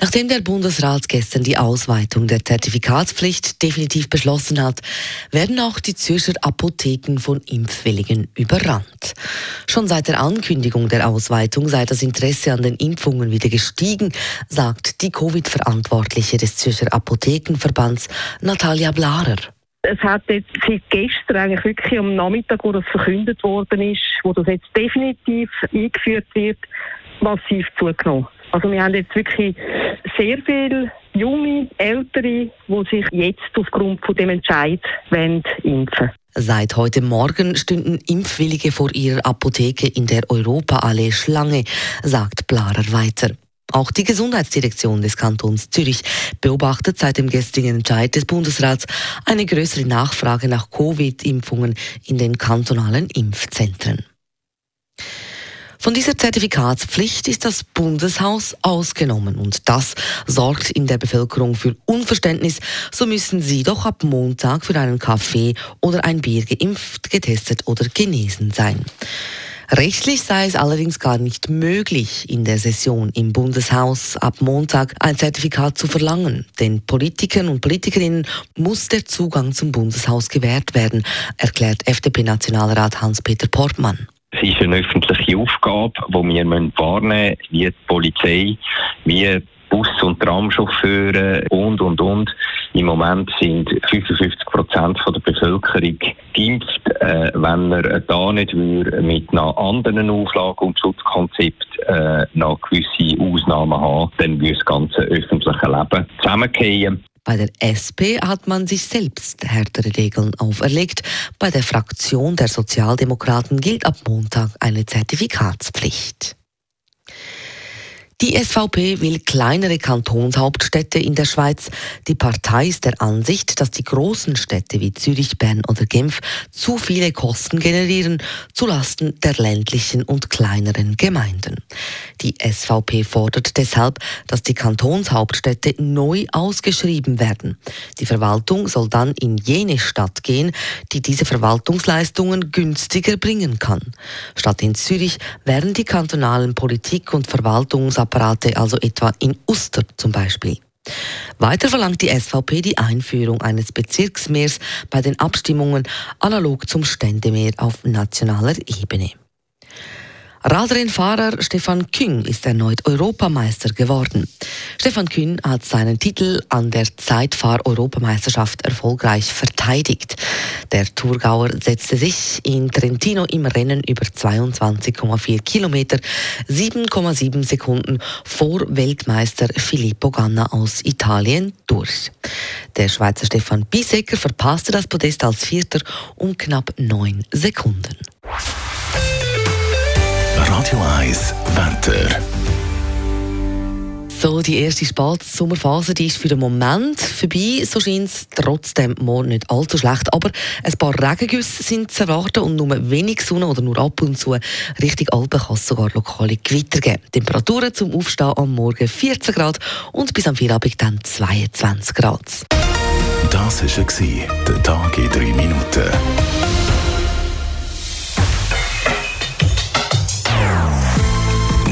Nachdem der Bundesrat gestern die Ausweitung der Zertifikatspflicht definitiv beschlossen hat, werden auch die Zürcher Apotheken von Impfwilligen überrannt. Schon seit der Ankündigung der Ausweitung sei das Interesse an den Impfungen wieder gestiegen, sagt die Covid-Verantwortliche des Zürcher Apothekenverbands Natalia Blarer. Es hat jetzt seit gestern eigentlich wirklich am Nachmittag, wo das verkündet worden ist, wo das jetzt definitiv eingeführt wird, massiv zugenommen. Also wir haben jetzt wirklich sehr viele junge, ältere, die sich jetzt aufgrund von dem Entscheid wollen impfen Seit heute Morgen stünden Impfwillige vor ihrer Apotheke in der Europaallee Schlange, sagt Blarer weiter. Auch die Gesundheitsdirektion des Kantons Zürich beobachtet seit dem gestrigen Entscheid des Bundesrats eine größere Nachfrage nach Covid-Impfungen in den kantonalen Impfzentren. Von dieser Zertifikatspflicht ist das Bundeshaus ausgenommen und das sorgt in der Bevölkerung für Unverständnis. So müssen sie doch ab Montag für einen Kaffee oder ein Bier geimpft, getestet oder genesen sein. Rechtlich sei es allerdings gar nicht möglich, in der Session im Bundeshaus ab Montag ein Zertifikat zu verlangen. Den Politikern und Politikerinnen muss der Zugang zum Bundeshaus gewährt werden, erklärt FDP-Nationalrat Hans-Peter Portmann. Es ist eine öffentliche Aufgabe, die wir wahrnehmen müssen, wie die Polizei, wie Bus- und Tramchauffeure und, und, und. Im Moment sind 55 Prozent der Bevölkerung geimpft. Äh, wenn er da nicht mit einer anderen Auflage und Schutzkonzept äh, noch gewisse Ausnahmen haben, dann würde das ganze öffentliche Leben zusammengehen. Bei der SP hat man sich selbst härtere Regeln auferlegt. Bei der Fraktion der Sozialdemokraten gilt ab Montag eine Zertifikatspflicht. Die SVP will kleinere Kantonshauptstädte in der Schweiz. Die Partei ist der Ansicht, dass die großen Städte wie Zürich, Bern oder Genf zu viele Kosten generieren, zulasten der ländlichen und kleineren Gemeinden. Die SVP fordert deshalb, dass die Kantonshauptstädte neu ausgeschrieben werden. Die Verwaltung soll dann in jene Stadt gehen, die diese Verwaltungsleistungen günstiger bringen kann. Statt in Zürich werden die kantonalen Politik- und Verwaltungsabteilungen Apparate, also etwa in Uster zum Beispiel. Weiter verlangt die SVP die Einführung eines Bezirksmeers bei den Abstimmungen analog zum Ständemeer auf nationaler Ebene. Radrennfahrer Stefan Küng ist erneut Europameister geworden. Stefan Kühn hat seinen Titel an der Zeitfahr-Europameisterschaft erfolgreich verteidigt. Der Thurgauer setzte sich in Trentino im Rennen über 22,4 Kilometer 7,7 Sekunden vor Weltmeister Filippo Ganna aus Italien durch. Der Schweizer Stefan Biesecker verpasste das Podest als Vierter um knapp 9 Sekunden. Radio 1 Wetter. So, die erste Spatsommerphase die ist für den Moment vorbei. So scheint es trotzdem morgen nicht allzu schlecht. Aber ein paar Regengüsse sind zu erwarten und nur wenig Sonne oder nur ab und zu Richtung Alpen kann es sogar lokale Gewitter geben. Temperaturen zum Aufstehen am Morgen 14 Grad und bis am Feierabend dann 22 Grad. Das war der Tag in drei Minuten.